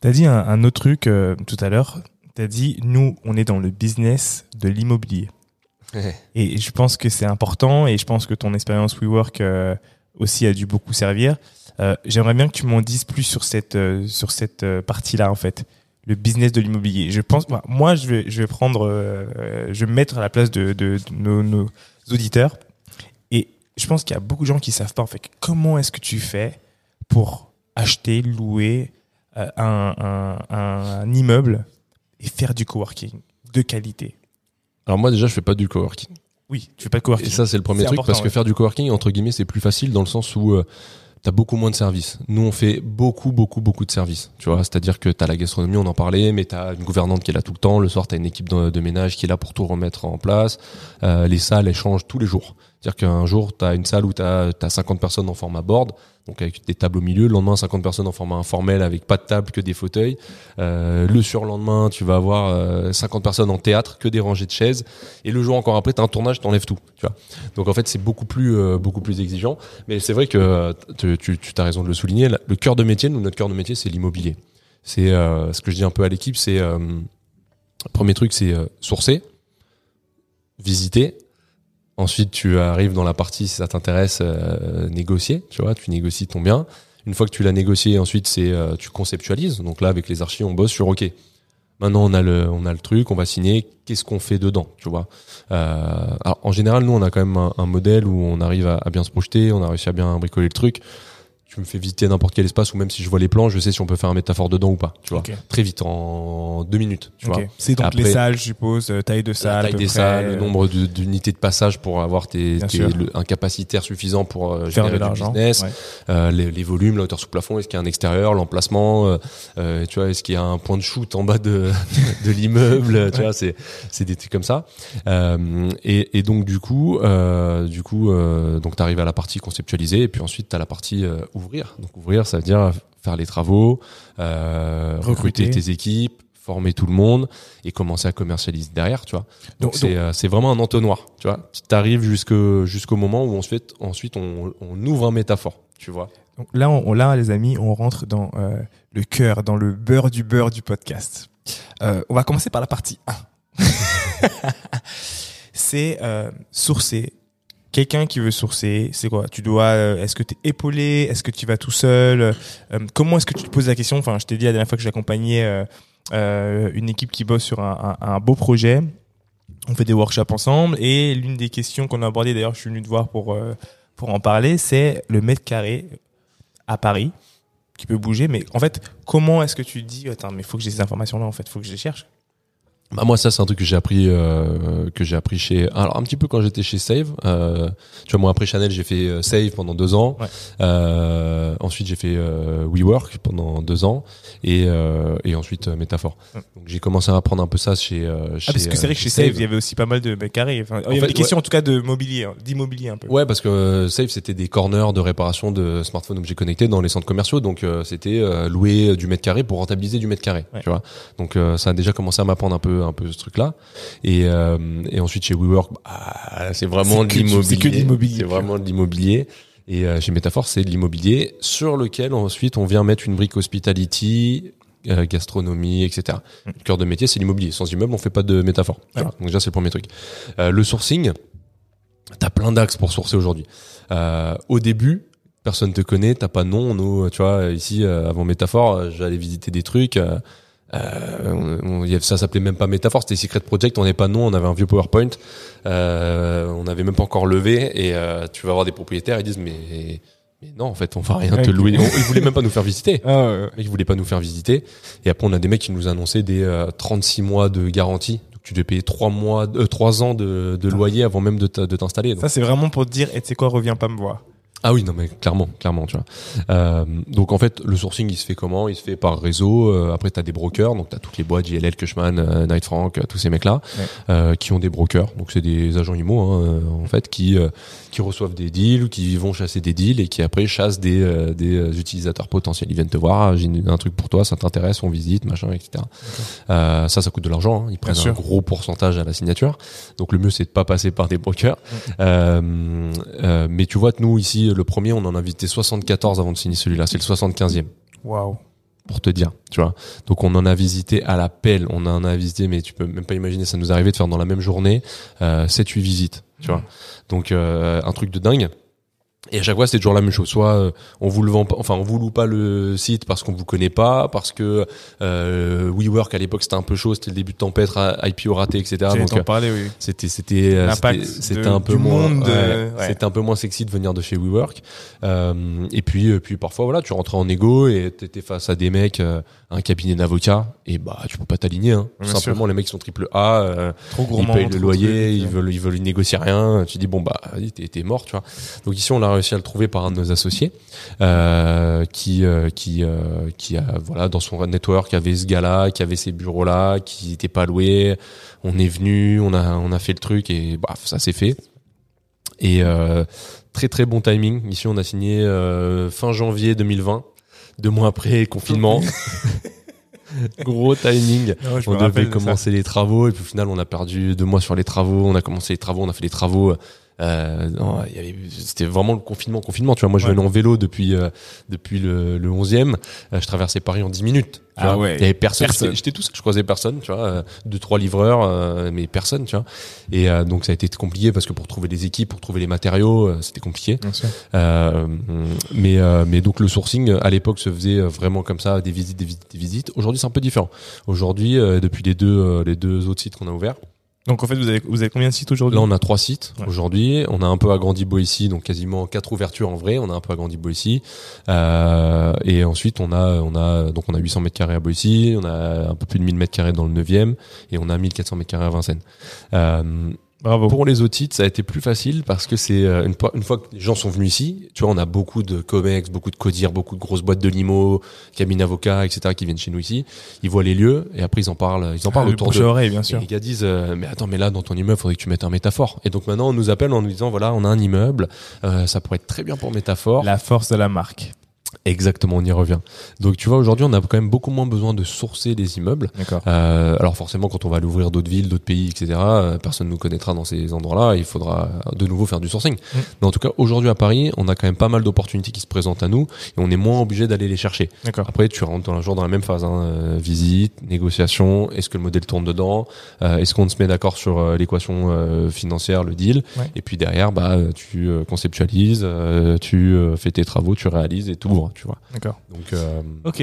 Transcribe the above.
T'as dit un, un autre truc euh, tout à l'heure. T'as dit, nous, on est dans le business de l'immobilier. Et je pense que c'est important et je pense que ton expérience WeWork euh, aussi a dû beaucoup servir. Euh, J'aimerais bien que tu m'en dises plus sur cette, sur cette partie-là, en fait. Le business de l'immobilier. Je pense, bah, moi, je vais, je vais prendre, je vais me mettre à la place de, de, de nos, nos auditeurs. Et je pense qu'il y a beaucoup de gens qui savent pas, en fait, comment est-ce que tu fais pour acheter, louer un, un, un immeuble et faire du coworking de qualité. Alors moi déjà je fais pas du coworking. Oui, tu fais pas de coworking. Et ça c'est le premier truc parce que ouais. faire du coworking entre guillemets c'est plus facile dans le sens où euh, t'as beaucoup moins de services. Nous on fait beaucoup beaucoup beaucoup de services. Tu vois, c'est-à-dire que t'as la gastronomie, on en parlait, mais t'as une gouvernante qui est là tout le temps. Le soir t'as une équipe de, de ménage qui est là pour tout remettre en place. Euh, les salles elles changent tous les jours. C'est-à-dire qu'un jour t'as une salle où t'as as 50 personnes en format board, donc avec des tables au milieu. Le lendemain 50 personnes en format informel avec pas de table que des fauteuils. Euh, le surlendemain tu vas avoir euh, 50 personnes en théâtre que des rangées de chaises. Et le jour encore après t'as un tournage t'enlèves tout. Tu vois. Donc en fait c'est beaucoup plus euh, beaucoup plus exigeant. Mais c'est vrai que euh, tu, tu, tu as raison de le souligner. Le cœur de métier, nous, notre cœur de métier, c'est l'immobilier. C'est euh, ce que je dis un peu à l'équipe, c'est euh, premier truc, c'est euh, sourcer, visiter. Ensuite, tu arrives dans la partie, si ça t'intéresse, euh, négocier. Tu vois, tu négocies ton bien. Une fois que tu l'as négocié, ensuite c'est euh, tu conceptualises. Donc là, avec les archives, on bosse sur OK. Maintenant, on a le, on a le truc, on va signer. Qu'est-ce qu'on fait dedans, tu vois? Euh, Alors, en général, nous, on a quand même un, un modèle où on arrive à, à bien se projeter, on a réussi à bien bricoler le truc. Me fais visiter n'importe quel espace ou même si je vois les plans, je sais si on peut faire un métaphore dedans ou pas, tu vois. Très vite, en deux minutes, tu vois. C'est donc Après- les salles, je suppose, euh, taille de salle, à taille peu des près, salles, le nombre d'unités de passage pour avoir tes, tes- le- un capacitaire suffisant pour euh, faire de générer du l'argent. business, Ouais. euh, les, les volumes, la hauteur sous plafond, est-ce qu'il y a un extérieur, l'emplacement, euh, euh, tu vois, est-ce qu'il y a un point de shoot en bas de, de l'immeuble, tu vois, c'est c'est des trucs comme ça. Euh, et, et donc du coup, euh, du coup, euh, donc t'arrives à la partie conceptualisée et puis ensuite t'as la partie euh, ouvrir. Donc ouvrir, ça veut dire faire les travaux, euh, recruter. Recruter. tes équipes, former tout le monde et commencer à commercialiser derrière, tu vois. Donc c'est euh, c'est vraiment un entonnoir, tu vois. Tu arrives jusqu'au moment où on se fait ensuite on, on ouvre un métaphore, tu vois. Donc là, on, là, les amis, on rentre dans euh, le cœur, dans le beurre du beurre du podcast. Euh, on va commencer par la partie 1. c'est euh, sourcer. Quelqu'un qui veut sourcer, c'est quoi? Tu dois, euh, est-ce que tu es épaulé? Est-ce que tu vas tout seul? Euh, Comment est-ce que tu te poses la question? Je t'ai dit la dernière fois que j'accompagnais euh, une équipe qui bosse sur un, beau projet. On fait des workshops ensemble et l'une des questions qu'on a abordées, d'ailleurs, je suis venu te voir pour pour en parler, c'est le mètre carré à Paris qui peut bouger. Mais en fait, comment est-ce que tu dis, attends, mais faut que j'ai ces informations-là, en fait, faut que je les cherche? Bah moi ça c'est un truc que j'ai appris euh, que j'ai appris chez alors un petit peu quand j'étais chez Save euh, tu vois moi après Chanel j'ai fait euh, Save pendant deux ans Ouais. euh, ensuite j'ai fait euh, WeWork pendant deux ans et euh, et ensuite Métaphore Ouais. donc j'ai commencé à apprendre un peu ça chez, euh, chez Ah, parce que c'est vrai que chez Save, il y avait aussi pas mal de mètres carrés. Enfin, il y avait fait, des questions, en tout cas, de mobilier, hein, d'immobilier un peu. Ouais, parce que Safe c'était des corners de réparation de smartphones objets connectés dans les centres commerciaux, donc c'était louer du mètre carré pour rentabiliser du mètre carré, tu vois. Donc ça a déjà commencé à m'apprendre un peu un peu ce truc-là. Et euh, et ensuite chez WeWork, bah, c'est vraiment de du- c'est que de l'immobilier. l'immobilier, C'est vraiment de l'immobilier. Et euh, chez Métaphore, c'est de l'immobilier sur lequel ensuite on vient mettre une brique hospitality, euh, gastronomie, etc. Mm. Le cœur de métier, c'est l'immobilier. Sans immeuble, on fait pas de métaphore. Ouais. Donc déjà, c'est le premier truc. Euh, le sourcing, t'as plein d'axes pour sourcer aujourd'hui. Euh, au début, personne te connaît, t'as pas de nom. Nous, tu vois, ici, avant Métaphore, j'allais visiter des trucs. Euh, euh, on- ça s'appelait même pas Métaphore, c'était Secret Project. On n'avait pas nom, on avait un vieux PowerPoint. Euh, on n'avait même pas encore levé. Et euh, tu vas voir des propriétaires, ils disent mais mais non, en fait, on va rien te louer. On- Ils voulaient même pas nous faire visiter. Ah, ouais, ils voulaient pas nous faire visiter. Et après, on a des mecs qui nous annonçaient des euh, 36 mois de garantie. Donc, tu devais payer 3 mois, euh, 3 ans de, de loyer avant même de t'installer. Ça, c'est vraiment pour te dire, et tu sais quoi, reviens pas me voir. Ah oui, non mais clairement, clairement, tu vois. Euh, donc en fait, le sourcing, il se fait comment? Il se fait par réseau. Euh, après, t'as des brokers, donc t'as toutes les boîtes, JLL, Cushman, euh, Knight Frank, euh, tous ces mecs-là, Ouais. qui ont des brokers. Donc c'est des agents IMO, hein, en fait, qui qui reçoivent des deals, qui vont chasser des deals et qui après chassent des des utilisateurs potentiels. Ils viennent te voir, ah, j'ai un truc pour toi, ça t'intéresse, on visite, machin, etc. Ça, ça coûte de l'argent. Hein. Ils prennent un sûr. gros pourcentage à la signature. Donc le mieux, c'est de pas passer par des brokers. Mais tu vois que nous ici, le premier, on en a visité 74 avant de signer celui-là. C'est le 75e. Waouh. pour te dire, tu vois. Donc on en a visité à la pelle, on en a visité, mais tu peux même pas imaginer, ça nous arrivait de faire dans la même journée euh, 7-8 visites, tu vois. Donc euh, un truc de dingue. Et à chaque fois, c'est toujours la même chose. Soit euh, on vous le vend, pas, enfin on vous loue pas le site parce qu'on vous connaît pas, parce que euh, WeWork à l'époque c'était un peu chaud, c'était le début de tempête, IPO raté, etc. Donc euh, parler, oui. c'était c'était euh, c'était un peu moins ouais, c'était un peu moins sexy de venir de chez WeWork. Euh, et puis puis parfois voilà, tu rentrais en égo et t'étais face à des mecs, un cabinet d'avocats et bah tu peux pas t'aligner. Hein. Tout simplement, les mecs sont triple A, trop ils payent le loyer, ils veulent ils veulent négocier rien. Tu dis bon bah t'es mort, tu vois. Donc ici on l'a réussi à le trouver par un de nos associés euh, qui euh, qui euh, qui a voilà dans son network avait ce gars-là, qui avait ces bureaux-là, qui n'étaient pas loués. On est venu, on a on a fait le truc et bah ça s'est fait. Et très très bon timing. Ici on a signé fin janvier 2020, deux mois après confinement. Gros timing. Non, on devait commencer les travaux et puis au final on a perdu deux mois sur les travaux. On a commencé les travaux, on a fait les travaux euh, c'était vraiment le confinement, confinement. Tu vois, moi je venais en vélo depuis euh, depuis le, le 11e. Euh, je traversais Paris en 10 minutes. Tu ah vois. ouais. Il y avait personne. J'étais tout seul. Je croisais personne. Tu vois, euh, deux trois livreurs, euh, mais personne. Tu vois. Et donc ça a été compliqué parce que pour trouver des équipes, pour trouver les matériaux, c'était compliqué. mais mais donc le sourcing à l'époque se faisait vraiment comme ça, des visites, des visites, des visites. Aujourd'hui c'est un peu différent. Aujourd'hui depuis les deux les deux autres sites qu'on a ouverts. Donc en fait, vous avez, vous avez combien de sites aujourd'hui Là, on a trois sites ouais. aujourd'hui. On a un peu agrandi Boissy, donc quasiment quatre ouvertures en vrai. On a un peu agrandi Boissy. Euh, et ensuite, on a, on a, donc on a 800 mètres carrés à Boissy. On a un peu plus de 1000 mètres carrés dans le 9e. Et on a 1400 mètres carrés à Vincennes. Euh, Bravo. Pour les autres sites, ça a été plus facile parce que c'est euh, une, une, fois que les gens sont venus ici, tu vois, on a beaucoup de comex, beaucoup de codir, beaucoup de grosses boîtes de limo, cabines avocats, etc. qui viennent chez nous ici. Ils voient les lieux et après ils en parlent, ils en parlent ah, autour de oreille, bien sûr. Et les gars disent, euh, mais attends, mais là dans ton immeuble, faudrait que tu mettes un métaphore. Et donc maintenant, on nous appelle en nous disant, voilà, on a un immeuble, euh, ça pourrait être très bien pour métaphore. La force de la marque. Exactement, on y revient. Donc tu vois, aujourd'hui, on a quand même beaucoup moins besoin de sourcer des immeubles. Euh, alors forcément, quand on va l'ouvrir d'autres villes, d'autres pays, etc., euh, personne ne nous connaîtra dans ces endroits-là. Il faudra de nouveau faire du sourcing. Mmh. Mais en tout cas, aujourd'hui à Paris, on a quand même pas mal d'opportunités qui se présentent à nous et on est moins obligé d'aller les chercher. Après, tu rentres dans la, genre dans la même phase hein, euh, visite, négociation. Est-ce que le modèle tourne dedans? Euh, Est-ce qu'on se met d'accord sur euh, l'équation euh, financière, le deal? Ouais. Et puis derrière, bah, tu conceptualises, tu fais tes travaux, tu réalises et tout tu vois. D'accord. Donc, euh, ok.